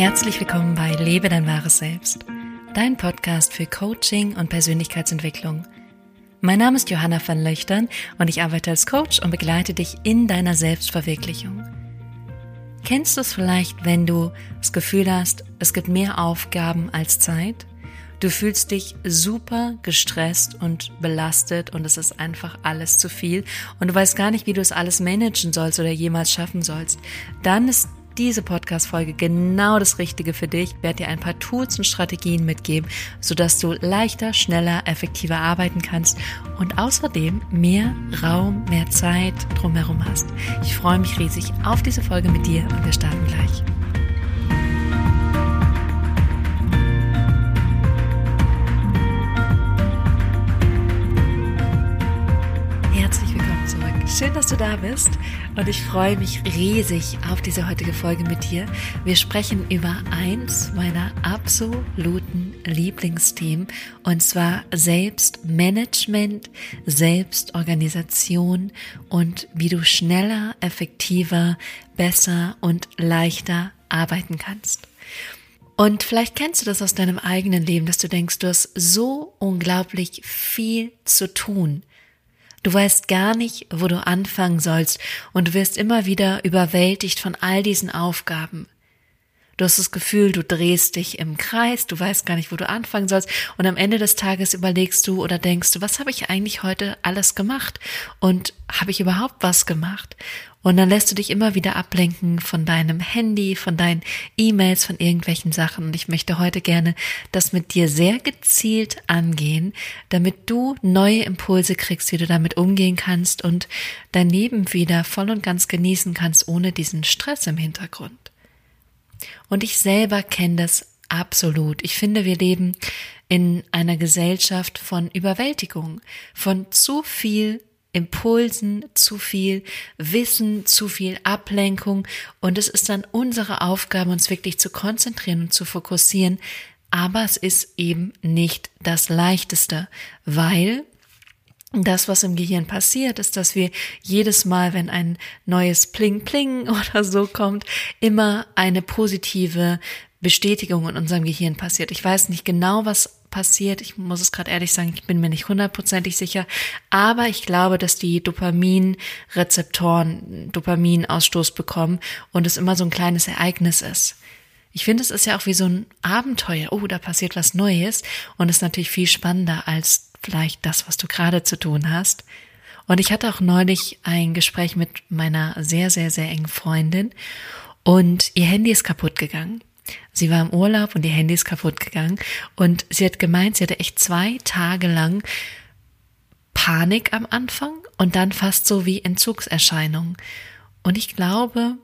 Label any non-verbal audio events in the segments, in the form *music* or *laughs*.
Herzlich willkommen bei Lebe dein wahres Selbst, dein Podcast für Coaching und Persönlichkeitsentwicklung. Mein Name ist Johanna van Löchtern und ich arbeite als Coach und begleite dich in deiner Selbstverwirklichung. Kennst du es vielleicht, wenn du das Gefühl hast, es gibt mehr Aufgaben als Zeit? Du fühlst dich super gestresst und belastet und es ist einfach alles zu viel und du weißt gar nicht, wie du es alles managen sollst oder jemals schaffen sollst. Dann ist diese Podcast-Folge genau das Richtige für dich. Ich werde dir ein paar Tools und Strategien mitgeben, sodass du leichter, schneller, effektiver arbeiten kannst und außerdem mehr Raum, mehr Zeit drumherum hast. Ich freue mich riesig auf diese Folge mit dir und wir starten gleich. Schön, dass du da bist und ich freue mich riesig auf diese heutige Folge mit dir. Wir sprechen über eins meiner absoluten Lieblingsthemen und zwar Selbstmanagement, Selbstorganisation und wie du schneller, effektiver, besser und leichter arbeiten kannst. Und vielleicht kennst du das aus deinem eigenen Leben, dass du denkst, du hast so unglaublich viel zu tun. Du weißt gar nicht, wo du anfangen sollst und wirst immer wieder überwältigt von all diesen Aufgaben. Du hast das Gefühl, du drehst dich im Kreis, du weißt gar nicht, wo du anfangen sollst und am Ende des Tages überlegst du oder denkst du, was habe ich eigentlich heute alles gemacht und habe ich überhaupt was gemacht? Und dann lässt du dich immer wieder ablenken von deinem Handy, von deinen E-Mails, von irgendwelchen Sachen. Und ich möchte heute gerne das mit dir sehr gezielt angehen, damit du neue Impulse kriegst, wie du damit umgehen kannst und dein Leben wieder voll und ganz genießen kannst, ohne diesen Stress im Hintergrund. Und ich selber kenne das absolut. Ich finde, wir leben in einer Gesellschaft von Überwältigung, von zu viel Impulsen, zu viel Wissen, zu viel Ablenkung und es ist dann unsere Aufgabe, uns wirklich zu konzentrieren und zu fokussieren, aber es ist eben nicht das Leichteste, weil das, was im Gehirn passiert, ist, dass wir jedes Mal, wenn ein neues Pling Pling *laughs* oder so kommt, immer eine positive Bestätigung in unserem Gehirn passiert. Ich weiß nicht genau, was passiert. Ich muss es gerade ehrlich sagen, ich bin mir nicht hundertprozentig sicher. Aber ich glaube, dass die Dopaminrezeptoren Dopaminausstoß bekommen und es immer so ein kleines Ereignis ist. Ich finde, es ist ja auch wie so ein Abenteuer. Oh, da passiert was Neues und ist natürlich viel spannender als vielleicht das, was du gerade zu tun hast. Und ich hatte auch neulich ein Gespräch mit meiner sehr, sehr, sehr engen Freundin und ihr Handy ist kaputt gegangen. Sie war im Urlaub und ihr Handy ist kaputt gegangen. Und sie hat gemeint, sie hatte echt zwei Tage lang Panik am Anfang und dann fast so wie Entzugserscheinungen. Und ich glaube,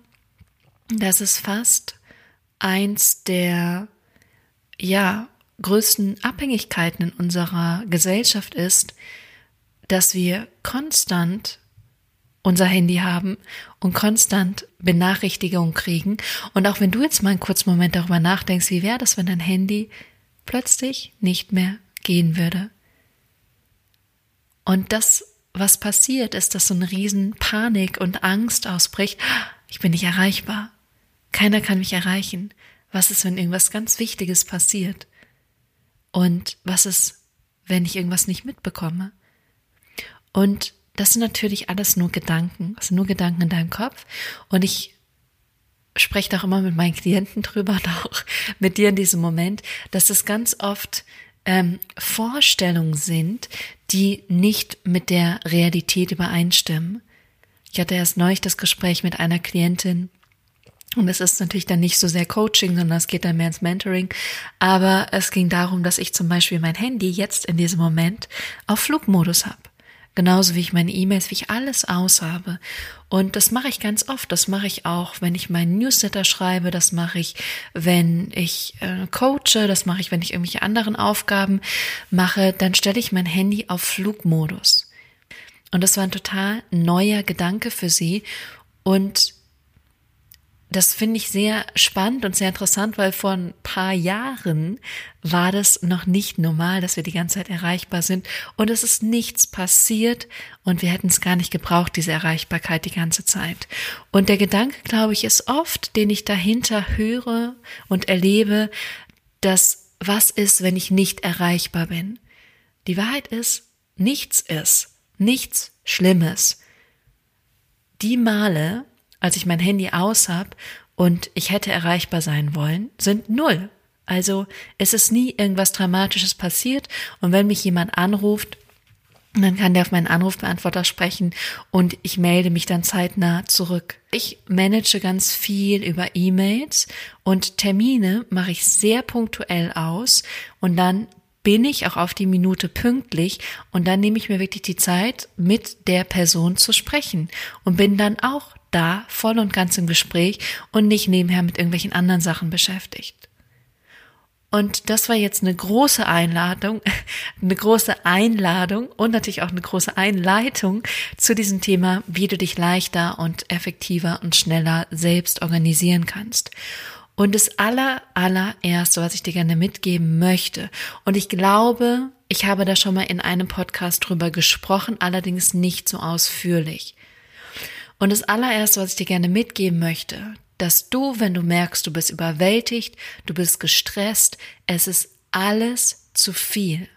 dass es fast eins der, ja, größten Abhängigkeiten in unserer Gesellschaft ist, dass wir konstant unser Handy haben und konstant Benachrichtigungen kriegen. Und auch wenn du jetzt mal einen kurzen Moment darüber nachdenkst, wie wäre das, wenn dein Handy plötzlich nicht mehr gehen würde? Und das, was passiert, ist, dass so eine riesen Panik und Angst ausbricht. Ich bin nicht erreichbar. Keiner kann mich erreichen. Was ist, wenn irgendwas ganz Wichtiges passiert? Und was ist, wenn ich irgendwas nicht mitbekomme? Und das sind natürlich alles nur Gedanken, das sind nur Gedanken in deinem Kopf. Und ich spreche doch immer mit meinen Klienten drüber und auch mit dir in diesem Moment, dass es ganz oft ähm, Vorstellungen sind, die nicht mit der Realität übereinstimmen. Ich hatte erst neulich das Gespräch mit einer Klientin, und es ist natürlich dann nicht so sehr Coaching, sondern es geht dann mehr ins Mentoring. Aber es ging darum, dass ich zum Beispiel mein Handy jetzt in diesem Moment auf Flugmodus habe. Genauso wie ich meine E-Mails, wie ich alles aushabe. Und das mache ich ganz oft. Das mache ich auch, wenn ich meinen Newsletter schreibe. Das mache ich, wenn ich äh, coache. Das mache ich, wenn ich irgendwelche anderen Aufgaben mache. Dann stelle ich mein Handy auf Flugmodus. Und das war ein total neuer Gedanke für sie. Und das finde ich sehr spannend und sehr interessant, weil vor ein paar Jahren war das noch nicht normal, dass wir die ganze Zeit erreichbar sind und es ist nichts passiert und wir hätten es gar nicht gebraucht, diese Erreichbarkeit die ganze Zeit. Und der Gedanke, glaube ich, ist oft, den ich dahinter höre und erlebe, dass was ist, wenn ich nicht erreichbar bin? Die Wahrheit ist, nichts ist, nichts Schlimmes. Die Male, als ich mein Handy aus habe und ich hätte erreichbar sein wollen, sind null. Also es ist nie irgendwas Dramatisches passiert und wenn mich jemand anruft, dann kann der auf meinen Anrufbeantworter sprechen und ich melde mich dann zeitnah zurück. Ich manage ganz viel über E-Mails und Termine mache ich sehr punktuell aus und dann bin ich auch auf die Minute pünktlich und dann nehme ich mir wirklich die Zeit, mit der Person zu sprechen und bin dann auch da voll und ganz im Gespräch und nicht nebenher mit irgendwelchen anderen Sachen beschäftigt. Und das war jetzt eine große Einladung, *laughs* eine große Einladung und natürlich auch eine große Einleitung zu diesem Thema, wie du dich leichter und effektiver und schneller selbst organisieren kannst. Und das aller, allererste, was ich dir gerne mitgeben möchte, und ich glaube, ich habe da schon mal in einem Podcast drüber gesprochen, allerdings nicht so ausführlich. Und das allererste, was ich dir gerne mitgeben möchte, dass du, wenn du merkst, du bist überwältigt, du bist gestresst, es ist alles zu viel,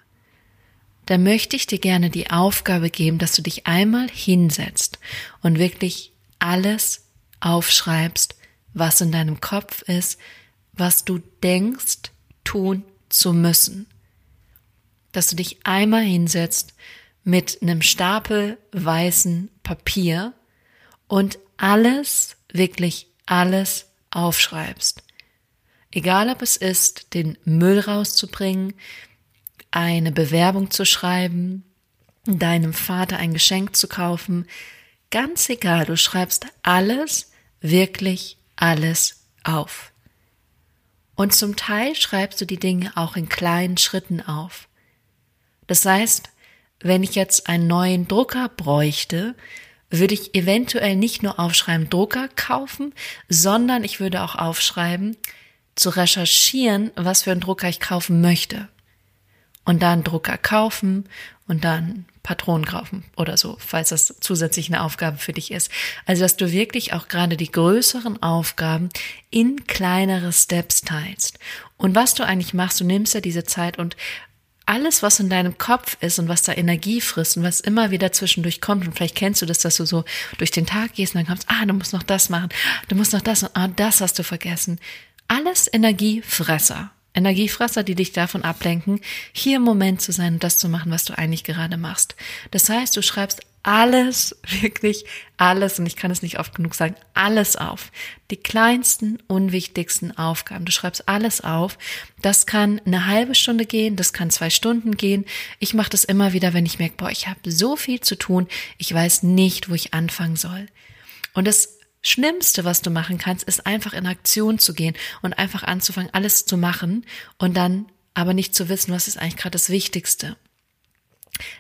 dann möchte ich dir gerne die Aufgabe geben, dass du dich einmal hinsetzt und wirklich alles aufschreibst, was in deinem Kopf ist, was du denkst, tun zu müssen. Dass du dich einmal hinsetzt mit einem Stapel weißen Papier und alles, wirklich alles aufschreibst. Egal ob es ist, den Müll rauszubringen, eine Bewerbung zu schreiben, deinem Vater ein Geschenk zu kaufen, ganz egal, du schreibst alles, wirklich alles auf. Und zum Teil schreibst du die Dinge auch in kleinen Schritten auf. Das heißt, wenn ich jetzt einen neuen Drucker bräuchte, würde ich eventuell nicht nur aufschreiben, Drucker kaufen, sondern ich würde auch aufschreiben, zu recherchieren, was für einen Drucker ich kaufen möchte. Und dann Drucker kaufen und dann Patronen kaufen oder so, falls das zusätzlich eine Aufgabe für dich ist. Also, dass du wirklich auch gerade die größeren Aufgaben in kleinere Steps teilst. Und was du eigentlich machst, du nimmst ja diese Zeit und alles, was in deinem Kopf ist und was da Energie frisst und was immer wieder zwischendurch kommt, und vielleicht kennst du das, dass du so durch den Tag gehst und dann kommst, ah, du musst noch das machen, du musst noch das und ah, das hast du vergessen. Alles Energiefresser. Energiefresser, die dich davon ablenken, hier im Moment zu sein und das zu machen, was du eigentlich gerade machst. Das heißt, du schreibst alles, *laughs* wirklich alles, und ich kann es nicht oft genug sagen, alles auf. Die kleinsten, unwichtigsten Aufgaben. Du schreibst alles auf. Das kann eine halbe Stunde gehen, das kann zwei Stunden gehen. Ich mache das immer wieder, wenn ich merke, boah, ich habe so viel zu tun, ich weiß nicht, wo ich anfangen soll. Und das Schlimmste, was du machen kannst, ist einfach in Aktion zu gehen und einfach anzufangen, alles zu machen und dann aber nicht zu wissen, was ist eigentlich gerade das Wichtigste.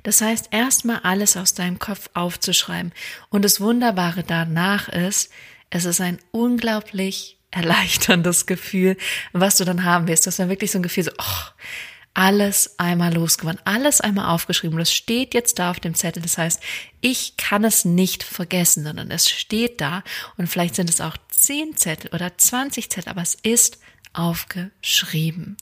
Das heißt, erstmal alles aus deinem Kopf aufzuschreiben. Und das Wunderbare danach ist, es ist ein unglaublich erleichterndes Gefühl, was du dann haben wirst. Das ist dann wirklich so ein Gefühl, so, oh, alles einmal losgeworden, alles einmal aufgeschrieben. Das steht jetzt da auf dem Zettel. Das heißt, ich kann es nicht vergessen, sondern es steht da. Und vielleicht sind es auch zehn Zettel oder 20 Zettel, aber es ist aufgeschrieben.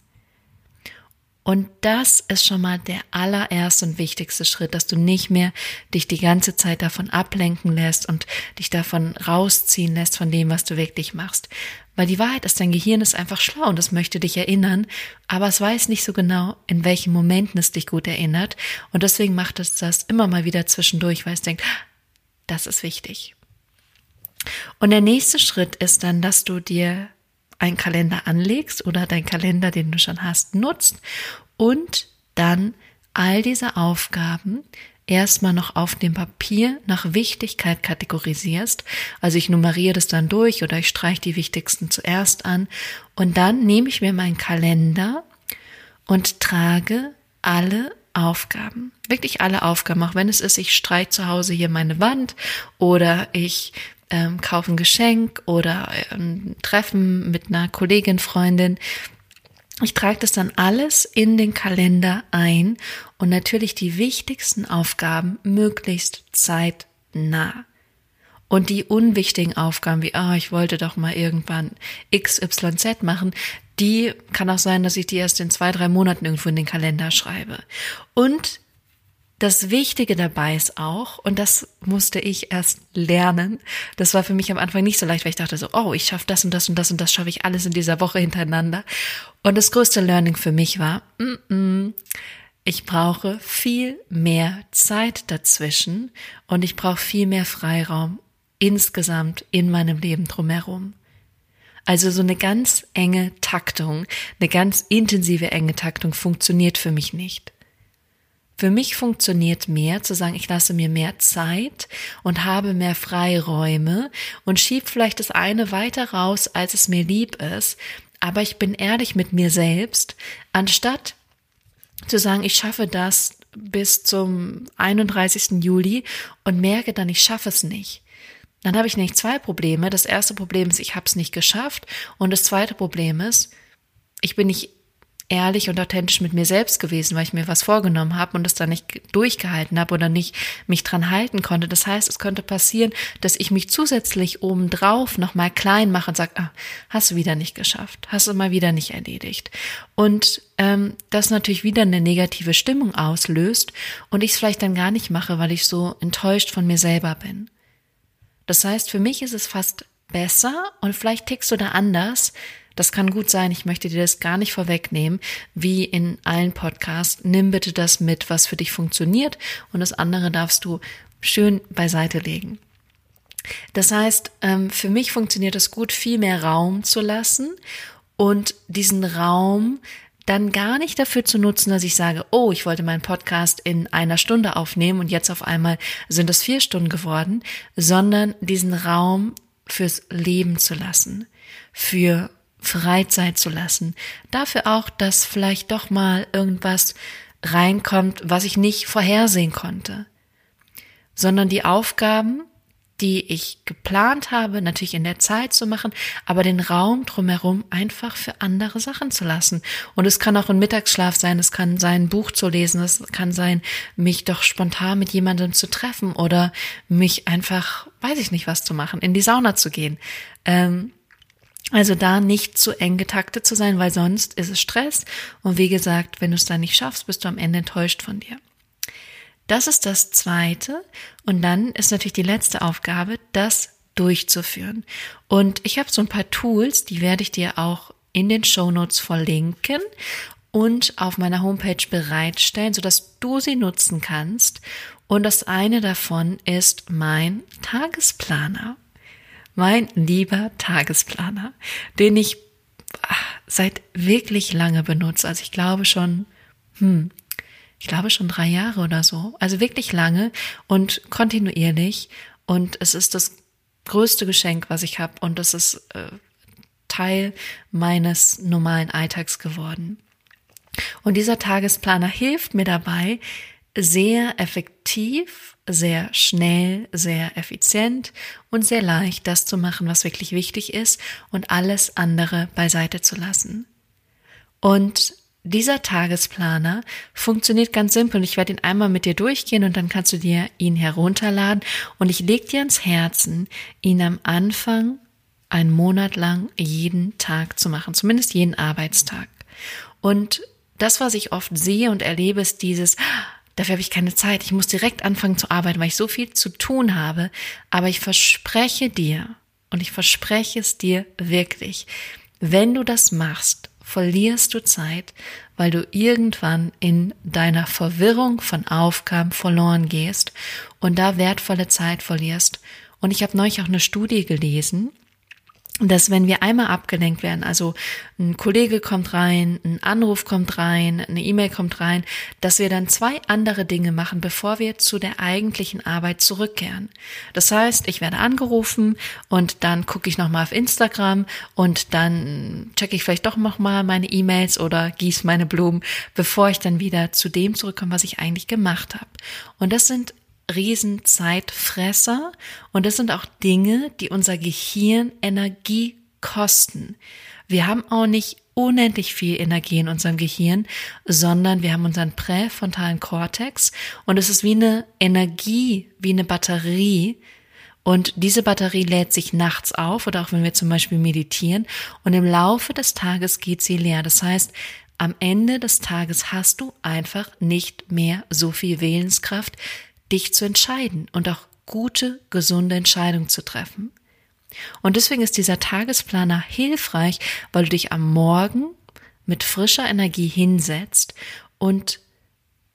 Und das ist schon mal der allererste und wichtigste Schritt, dass du nicht mehr dich die ganze Zeit davon ablenken lässt und dich davon rausziehen lässt von dem, was du wirklich machst. Weil die Wahrheit ist, dein Gehirn ist einfach schlau und es möchte dich erinnern, aber es weiß nicht so genau, in welchen Momenten es dich gut erinnert. Und deswegen macht es das immer mal wieder zwischendurch, weil es denkt, das ist wichtig. Und der nächste Schritt ist dann, dass du dir einen Kalender anlegst oder dein Kalender, den du schon hast, nutzt und dann all diese Aufgaben erstmal noch auf dem Papier nach Wichtigkeit kategorisierst. Also ich nummeriere das dann durch oder ich streiche die wichtigsten zuerst an und dann nehme ich mir meinen Kalender und trage alle Aufgaben, wirklich alle Aufgaben, auch wenn es ist, ich streiche zu Hause hier meine Wand oder ich ähm, kaufe ein Geschenk oder ein Treffen mit einer Kollegin, Freundin. Ich trage das dann alles in den Kalender ein und natürlich die wichtigsten Aufgaben möglichst zeitnah. Und die unwichtigen Aufgaben wie, ah, oh, ich wollte doch mal irgendwann XYZ machen, die kann auch sein, dass ich die erst in zwei, drei Monaten irgendwo in den Kalender schreibe. Und das Wichtige dabei ist auch, und das musste ich erst lernen, das war für mich am Anfang nicht so leicht, weil ich dachte so, oh, ich schaffe das und das und das und das schaffe ich alles in dieser Woche hintereinander. Und das größte Learning für mich war, mm -mm, ich brauche viel mehr Zeit dazwischen und ich brauche viel mehr Freiraum insgesamt in meinem Leben drumherum. Also so eine ganz enge Taktung, eine ganz intensive enge Taktung funktioniert für mich nicht. Für mich funktioniert mehr zu sagen, ich lasse mir mehr Zeit und habe mehr Freiräume und schieb vielleicht das eine weiter raus, als es mir lieb ist, aber ich bin ehrlich mit mir selbst, anstatt zu sagen, ich schaffe das bis zum 31. Juli und merke dann, ich schaffe es nicht. Dann habe ich nicht zwei Probleme. Das erste Problem ist, ich habe es nicht geschafft. Und das zweite Problem ist, ich bin nicht ehrlich und authentisch mit mir selbst gewesen, weil ich mir was vorgenommen habe und es dann nicht durchgehalten habe oder nicht mich dran halten konnte. Das heißt, es könnte passieren, dass ich mich zusätzlich obendrauf nochmal klein mache und sage, ah, hast du wieder nicht geschafft, hast du mal wieder nicht erledigt. Und ähm, das natürlich wieder eine negative Stimmung auslöst und ich es vielleicht dann gar nicht mache, weil ich so enttäuscht von mir selber bin. Das heißt, für mich ist es fast besser und vielleicht tickst du da anders, das kann gut sein, ich möchte dir das gar nicht vorwegnehmen, wie in allen Podcasts. Nimm bitte das mit, was für dich funktioniert und das andere darfst du schön beiseite legen. Das heißt, ähm, für mich funktioniert es gut, viel mehr Raum zu lassen und diesen Raum dann gar nicht dafür zu nutzen, dass ich sage, oh, ich wollte meinen Podcast in einer Stunde aufnehmen und jetzt auf einmal sind es vier Stunden geworden, sondern diesen Raum fürs Leben zu lassen, für Freizeit zu lassen. Dafür auch, dass vielleicht doch mal irgendwas reinkommt, was ich nicht vorhersehen konnte. Sondern die Aufgaben, die ich geplant habe, natürlich in der Zeit zu machen, aber den Raum drumherum einfach für andere Sachen zu lassen. Und es kann auch ein Mittagsschlaf sein, es kann sein, ein Buch zu lesen, es kann sein, mich doch spontan mit jemandem zu treffen oder mich einfach, weiß ich nicht was zu machen, in die Sauna zu gehen. Ähm, also da nicht zu eng getaktet zu sein, weil sonst ist es Stress. Und wie gesagt, wenn du es dann nicht schaffst, bist du am Ende enttäuscht von dir. Das ist das Zweite. Und dann ist natürlich die letzte Aufgabe, das durchzuführen. Und ich habe so ein paar Tools, die werde ich dir auch in den Show Notes verlinken und auf meiner Homepage bereitstellen, sodass du sie nutzen kannst. Und das eine davon ist mein Tagesplaner mein lieber Tagesplaner, den ich ach, seit wirklich lange benutze. Also ich glaube schon, hm, ich glaube schon drei Jahre oder so. Also wirklich lange und kontinuierlich. Und es ist das größte Geschenk, was ich habe. Und das ist äh, Teil meines normalen Alltags geworden. Und dieser Tagesplaner hilft mir dabei, sehr effektiv, sehr schnell, sehr effizient und sehr leicht das zu machen, was wirklich wichtig ist und alles andere beiseite zu lassen. Und dieser Tagesplaner funktioniert ganz simpel. Ich werde ihn einmal mit dir durchgehen und dann kannst du dir ihn herunterladen. Und ich lege dir ans Herzen, ihn am Anfang einen Monat lang jeden Tag zu machen, zumindest jeden Arbeitstag. Und das, was ich oft sehe und erlebe, ist dieses, Dafür habe ich keine Zeit. Ich muss direkt anfangen zu arbeiten, weil ich so viel zu tun habe. Aber ich verspreche dir, und ich verspreche es dir wirklich, wenn du das machst, verlierst du Zeit, weil du irgendwann in deiner Verwirrung von Aufgaben verloren gehst und da wertvolle Zeit verlierst. Und ich habe neulich auch eine Studie gelesen, dass wenn wir einmal abgelenkt werden, also ein Kollege kommt rein, ein Anruf kommt rein, eine E-Mail kommt rein, dass wir dann zwei andere Dinge machen, bevor wir zu der eigentlichen Arbeit zurückkehren. Das heißt, ich werde angerufen und dann gucke ich nochmal auf Instagram und dann checke ich vielleicht doch nochmal meine E-Mails oder gieße meine Blumen, bevor ich dann wieder zu dem zurückkomme, was ich eigentlich gemacht habe. Und das sind Riesenzeitfresser und das sind auch Dinge, die unser Gehirn Energie kosten. Wir haben auch nicht unendlich viel Energie in unserem Gehirn, sondern wir haben unseren präfrontalen Kortex und es ist wie eine Energie, wie eine Batterie. Und diese Batterie lädt sich nachts auf oder auch wenn wir zum Beispiel meditieren und im Laufe des Tages geht sie leer. Das heißt, am Ende des Tages hast du einfach nicht mehr so viel Willenskraft, dich zu entscheiden und auch gute, gesunde Entscheidungen zu treffen. Und deswegen ist dieser Tagesplaner hilfreich, weil du dich am Morgen mit frischer Energie hinsetzt und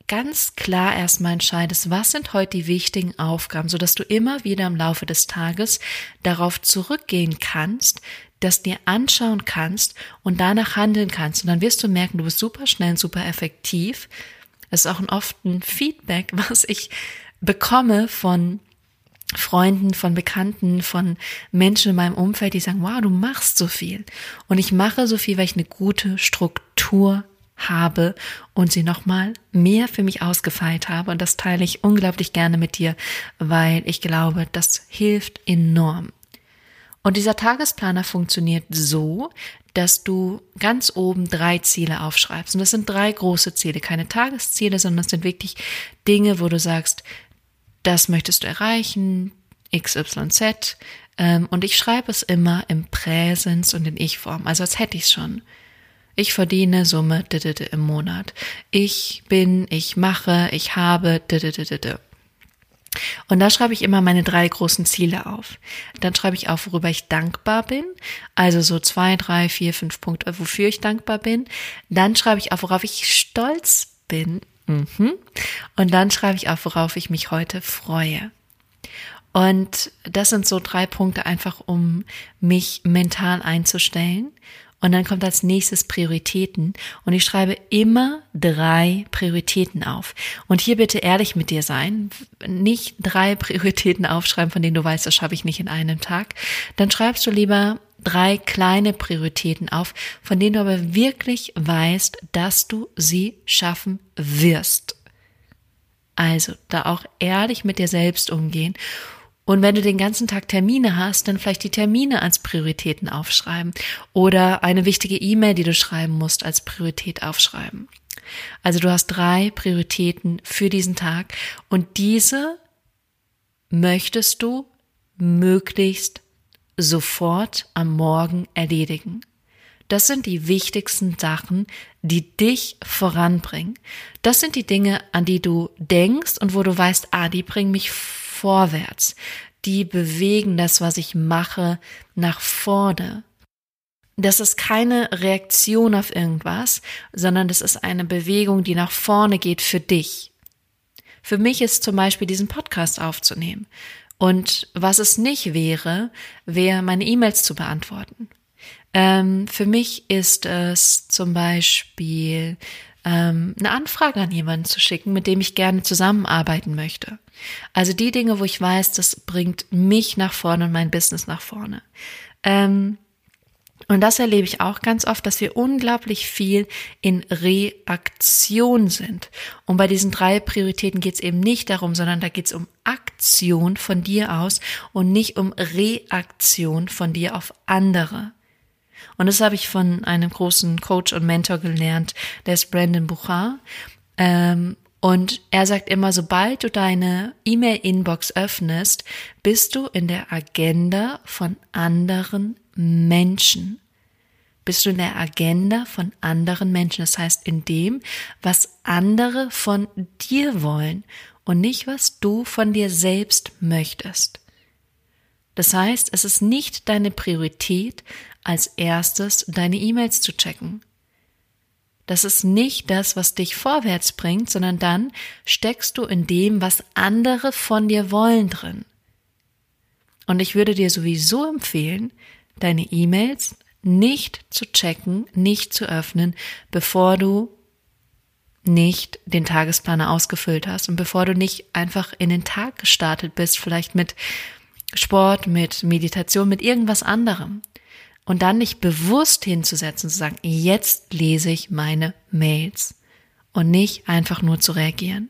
ganz klar erstmal entscheidest, was sind heute die wichtigen Aufgaben, sodass du immer wieder im Laufe des Tages darauf zurückgehen kannst, das dir anschauen kannst und danach handeln kannst. Und dann wirst du merken, du bist super schnell und super effektiv. Das ist auch oft ein Feedback, *laughs* was ich bekomme von Freunden, von Bekannten, von Menschen in meinem Umfeld, die sagen, wow, du machst so viel. Und ich mache so viel, weil ich eine gute Struktur habe und sie nochmal mehr für mich ausgefeilt habe. Und das teile ich unglaublich gerne mit dir, weil ich glaube, das hilft enorm. Und dieser Tagesplaner funktioniert so, dass du ganz oben drei Ziele aufschreibst. Und das sind drei große Ziele, keine Tagesziele, sondern das sind wirklich Dinge, wo du sagst, das möchtest du erreichen, XYZ. Ähm, und ich schreibe es immer im Präsens und in Ich-Form, also als hätte ich es schon. Ich verdiene Summe im Monat. Ich bin, ich mache, ich habe. Und da schreibe ich immer meine drei großen Ziele auf. Dann schreibe ich auf, worüber ich dankbar bin. Also so zwei, drei, vier, fünf Punkte, wofür ich dankbar bin. Dann schreibe ich auf, worauf ich stolz bin. Mhm. Und dann schreibe ich auf, worauf ich mich heute freue. Und das sind so drei Punkte einfach, um mich mental einzustellen. Und dann kommt als nächstes Prioritäten. Und ich schreibe immer drei Prioritäten auf. Und hier bitte ehrlich mit dir sein. Nicht drei *laughs* Prioritäten aufschreiben, von denen du weißt, das schaffe ich nicht in einem Tag. Dann schreibst du lieber drei kleine Prioritäten auf, von denen du aber wirklich weißt, dass du sie schaffen wirst. Also da auch ehrlich mit dir selbst umgehen. Und wenn du den ganzen Tag Termine hast, dann vielleicht die Termine als Prioritäten aufschreiben oder eine wichtige E-Mail, die du schreiben musst, als Priorität aufschreiben. Also du hast drei Prioritäten für diesen Tag und diese möchtest du möglichst sofort am Morgen erledigen. Das sind die wichtigsten Sachen, die dich voranbringen. Das sind die Dinge, an die du denkst und wo du weißt, ah, die bringen mich vorwärts. Die bewegen das, was ich mache, nach vorne. Das ist keine Reaktion auf irgendwas, sondern das ist eine Bewegung, die nach vorne geht für dich. Für mich ist zum Beispiel diesen Podcast aufzunehmen. Und was es nicht wäre, wäre meine E-Mails zu beantworten. Ähm, für mich ist es zum Beispiel ähm, eine Anfrage an jemanden zu schicken, mit dem ich gerne zusammenarbeiten möchte. Also die Dinge, wo ich weiß, das bringt mich nach vorne und mein Business nach vorne. Ähm, und das erlebe ich auch ganz oft, dass wir unglaublich viel in Reaktion sind. Und bei diesen drei Prioritäten geht es eben nicht darum, sondern da geht es um Aktion von dir aus und nicht um Reaktion von dir auf andere. Und das habe ich von einem großen Coach und Mentor gelernt, der ist Brandon Buchar. Ähm, und er sagt immer, sobald du deine E-Mail-Inbox öffnest, bist du in der Agenda von anderen Menschen. Bist du in der Agenda von anderen Menschen. Das heißt, in dem, was andere von dir wollen und nicht, was du von dir selbst möchtest. Das heißt, es ist nicht deine Priorität, als erstes deine E-Mails zu checken. Das ist nicht das, was dich vorwärts bringt, sondern dann steckst du in dem, was andere von dir wollen drin. Und ich würde dir sowieso empfehlen, deine E-Mails nicht zu checken, nicht zu öffnen, bevor du nicht den Tagesplaner ausgefüllt hast und bevor du nicht einfach in den Tag gestartet bist, vielleicht mit Sport, mit Meditation, mit irgendwas anderem. Und dann nicht bewusst hinzusetzen, zu sagen, jetzt lese ich meine Mails und nicht einfach nur zu reagieren.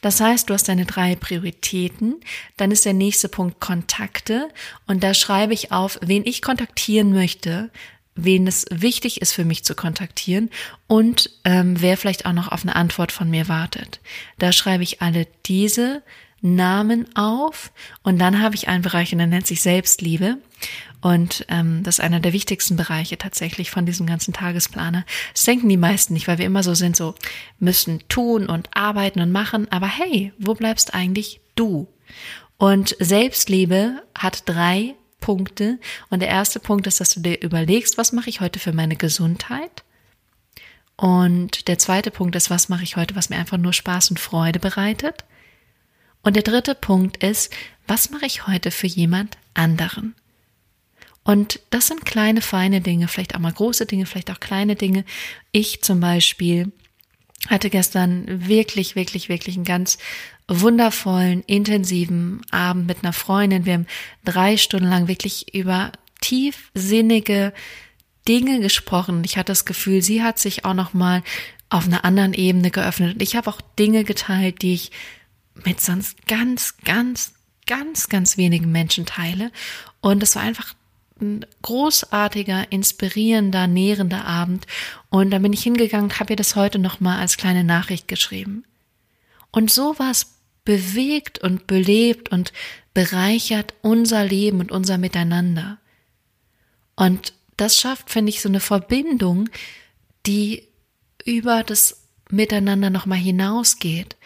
Das heißt, du hast deine drei Prioritäten, dann ist der nächste Punkt Kontakte und da schreibe ich auf, wen ich kontaktieren möchte, wen es wichtig ist für mich zu kontaktieren und ähm, wer vielleicht auch noch auf eine Antwort von mir wartet. Da schreibe ich alle diese Namen auf und dann habe ich einen Bereich und der nennt sich Selbstliebe. Und ähm, das ist einer der wichtigsten Bereiche tatsächlich von diesem ganzen Tagesplaner. Das denken die meisten nicht, weil wir immer so sind, so müssen tun und arbeiten und machen. Aber hey, wo bleibst eigentlich du? Und Selbstliebe hat drei Punkte. Und der erste Punkt ist, dass du dir überlegst, was mache ich heute für meine Gesundheit? Und der zweite Punkt ist, was mache ich heute, was mir einfach nur Spaß und Freude bereitet? Und der dritte Punkt ist, was mache ich heute für jemand anderen? Und das sind kleine, feine Dinge, vielleicht auch mal große Dinge, vielleicht auch kleine Dinge. Ich zum Beispiel hatte gestern wirklich, wirklich, wirklich einen ganz wundervollen, intensiven Abend mit einer Freundin. Wir haben drei Stunden lang wirklich über tiefsinnige Dinge gesprochen. Ich hatte das Gefühl, sie hat sich auch noch mal auf einer anderen Ebene geöffnet. Und ich habe auch Dinge geteilt, die ich mit sonst ganz, ganz, ganz, ganz wenigen Menschen teile. Und es war einfach ein großartiger, inspirierender, nährender Abend. Und da bin ich hingegangen habe ihr das heute nochmal als kleine Nachricht geschrieben. Und sowas bewegt und belebt und bereichert unser Leben und unser Miteinander. Und das schafft, finde ich, so eine Verbindung, die über das Miteinander nochmal hinausgeht.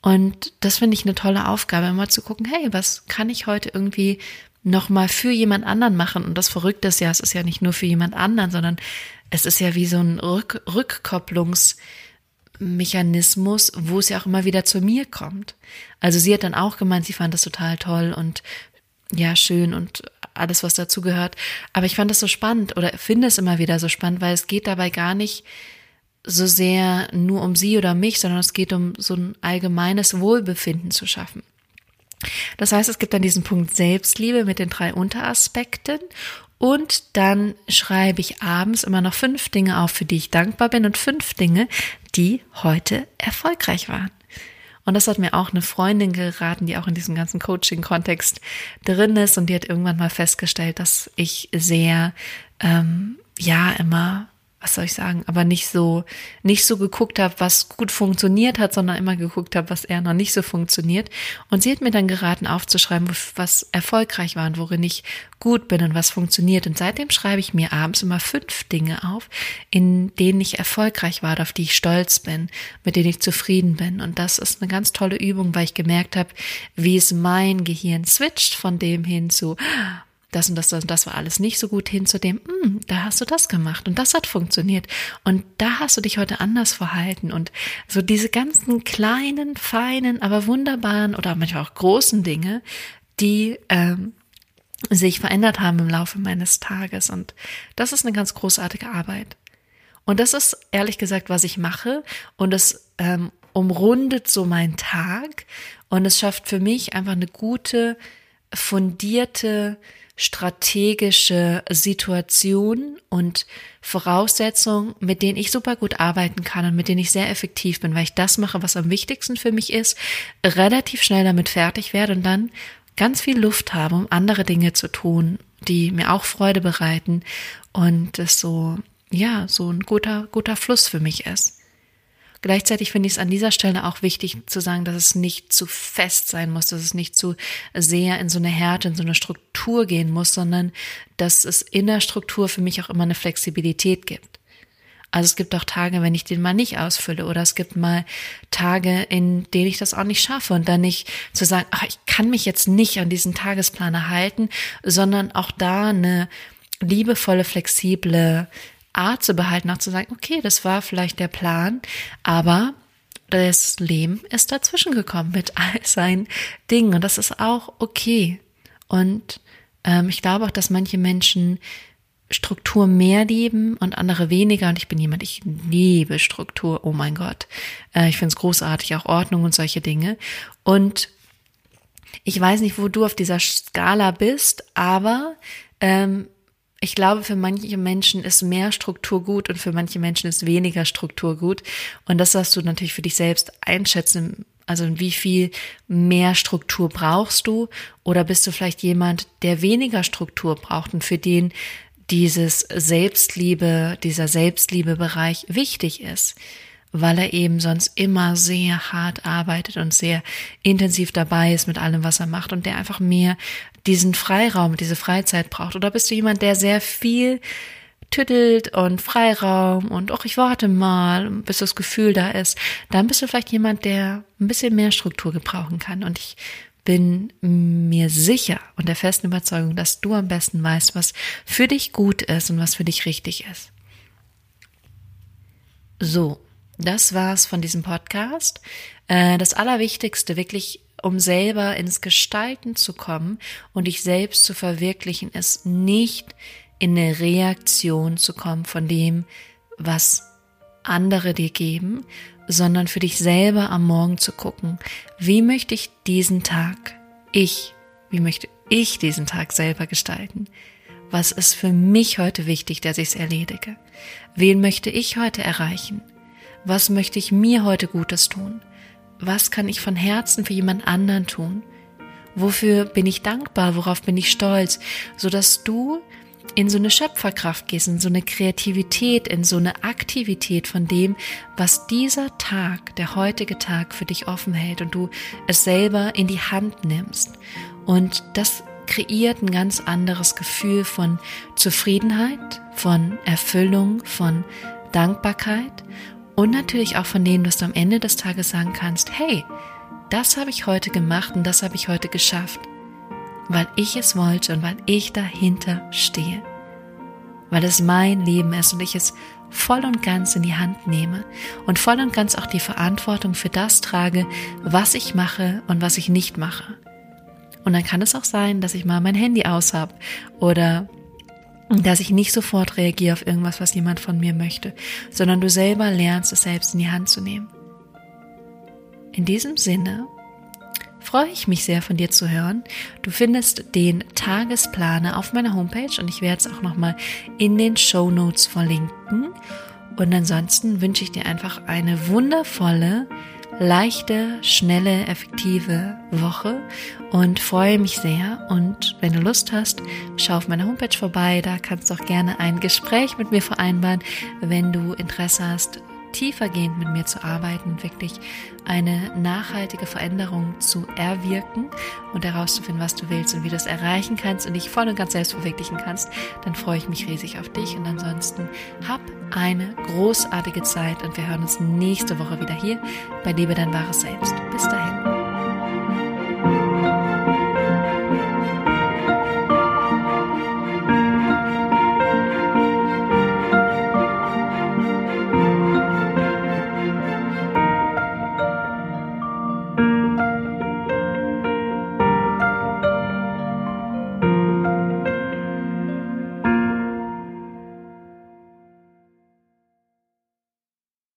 Und das finde ich eine tolle Aufgabe, mal zu gucken, hey, was kann ich heute irgendwie nochmal für jemand anderen machen. Und das Verrückte ist ja, es ist ja nicht nur für jemand anderen, sondern es ist ja wie so ein Rück Rückkopplungsmechanismus, wo es ja auch immer wieder zu mir kommt. Also sie hat dann auch gemeint, sie fand das total toll und ja, schön und alles, was dazu gehört. Aber ich fand das so spannend oder finde es immer wieder so spannend, weil es geht dabei gar nicht so sehr nur um sie oder mich, sondern es geht um so ein allgemeines Wohlbefinden zu schaffen. Das heißt, es gibt dann diesen Punkt Selbstliebe mit den drei Unteraspekten und dann schreibe ich abends immer noch fünf Dinge auf, für die ich dankbar bin und fünf Dinge, die heute erfolgreich waren. Und das hat mir auch eine Freundin geraten, die auch in diesem ganzen Coaching-Kontext drin ist und die hat irgendwann mal festgestellt, dass ich sehr, ähm, ja, immer was soll ich sagen, aber nicht so, nicht so geguckt habe, was gut funktioniert hat, sondern immer geguckt habe, was eher noch nicht so funktioniert. Und sie hat mir dann geraten, aufzuschreiben, was erfolgreich war und worin ich gut bin und was funktioniert. Und seitdem schreibe ich mir abends immer fünf Dinge auf, in denen ich erfolgreich war, auf die ich stolz bin, mit denen ich zufrieden bin. Und das ist eine ganz tolle Übung, weil ich gemerkt habe, wie es mein Gehirn switcht von dem hin zu, das und das und das war alles nicht so gut hin zu dem, hm, da hast du das gemacht und das hat funktioniert. Und da hast du dich heute anders verhalten. Und so diese ganzen kleinen, feinen, aber wunderbaren oder manchmal auch großen Dinge, die ähm, sich verändert haben im Laufe meines Tages. Und das ist eine ganz großartige Arbeit. Und das ist ehrlich gesagt, was ich mache. Und es ähm, umrundet so meinen Tag. Und es schafft für mich einfach eine gute, fundierte strategische Situationen und Voraussetzungen, mit denen ich super gut arbeiten kann und mit denen ich sehr effektiv bin, weil ich das mache, was am wichtigsten für mich ist, relativ schnell damit fertig werde und dann ganz viel Luft habe, um andere Dinge zu tun, die mir auch Freude bereiten und es so, ja, so ein guter, guter Fluss für mich ist. Gleichzeitig finde ich es an dieser Stelle auch wichtig zu sagen, dass es nicht zu fest sein muss, dass es nicht zu sehr in so eine Härte, in so eine Struktur gehen muss, sondern dass es in der Struktur für mich auch immer eine Flexibilität gibt. Also es gibt auch Tage, wenn ich den mal nicht ausfülle oder es gibt mal Tage, in denen ich das auch nicht schaffe und dann nicht zu sagen, ach, ich kann mich jetzt nicht an diesen Tagesplaner halten, sondern auch da eine liebevolle, flexible Art zu behalten, auch zu sagen, okay, das war vielleicht der Plan, aber das Leben ist dazwischen gekommen mit all *laughs* seinen Dingen und das ist auch okay. Und ähm, ich glaube auch, dass manche Menschen Struktur mehr lieben und andere weniger. Und ich bin jemand, ich liebe Struktur. Oh mein Gott. Äh, ich finde es großartig, auch Ordnung und solche Dinge. Und ich weiß nicht, wo du auf dieser Skala bist, aber ähm, ich glaube, für manche Menschen ist mehr Struktur gut und für manche Menschen ist weniger Struktur gut. Und das darfst du natürlich für dich selbst einschätzen Also wie viel mehr Struktur brauchst du? Oder bist du vielleicht jemand, der weniger Struktur braucht und für den dieses Selbstliebe, dieser Selbstliebebereich wichtig ist? weil er eben sonst immer sehr hart arbeitet und sehr intensiv dabei ist mit allem, was er macht und der einfach mehr diesen Freiraum, diese Freizeit braucht? Oder bist du jemand, der sehr viel tüttelt und Freiraum und auch ich warte mal, bis das Gefühl da ist, dann bist du vielleicht jemand, der ein bisschen mehr Struktur gebrauchen kann. Und ich bin mir sicher und der festen Überzeugung, dass du am besten weißt, was für dich gut ist und was für dich richtig ist. So, das war's von diesem Podcast. Äh, das Allerwichtigste, wirklich, um selber ins Gestalten zu kommen und dich selbst zu verwirklichen, ist nicht in eine Reaktion zu kommen von dem, was andere dir geben, sondern für dich selber am Morgen zu gucken, wie möchte ich diesen Tag, ich, wie möchte ich diesen Tag selber gestalten? Was ist für mich heute wichtig, dass ich es erledige? Wen möchte ich heute erreichen? Was möchte ich mir heute Gutes tun? Was kann ich von Herzen für jemand anderen tun? Wofür bin ich dankbar? Worauf bin ich stolz? So dass du in so eine Schöpferkraft gehst, in so eine Kreativität, in so eine Aktivität von dem, was dieser Tag, der heutige Tag für dich offen hält und du es selber in die Hand nimmst. Und das kreiert ein ganz anderes Gefühl von Zufriedenheit, von Erfüllung, von Dankbarkeit und natürlich auch von denen, dass du am Ende des Tages sagen kannst, hey, das habe ich heute gemacht und das habe ich heute geschafft weil ich es wollte und weil ich dahinter stehe. Weil es mein Leben ist und ich es voll und ganz in die Hand nehme und voll und ganz auch die Verantwortung für das trage, was ich mache und was ich nicht mache. Und dann kann es auch sein, dass ich mal mein Handy aus habe oder dass ich nicht sofort reagiere auf irgendwas, was jemand von mir möchte, sondern du selber lernst es selbst in die Hand zu nehmen. In diesem Sinne freue ich mich sehr von dir zu hören. Du findest den Tagesplaner auf meiner Homepage und ich werde es auch nochmal in den Show Notes verlinken. Und ansonsten wünsche ich dir einfach eine wundervolle, leichte, schnelle, effektive Woche und freue mich sehr. Und wenn du Lust hast, schau auf meiner Homepage vorbei. Da kannst du auch gerne ein Gespräch mit mir vereinbaren, wenn du Interesse hast, tiefergehend mit mir zu arbeiten, wirklich eine nachhaltige Veränderung zu erwirken und herauszufinden, was du willst und wie du es erreichen kannst und dich voll und ganz selbst verwirklichen kannst, dann freue ich mich riesig auf dich und ansonsten hab eine großartige Zeit und wir hören uns nächste Woche wieder hier bei Liebe dein wahres Selbst. Bis dahin.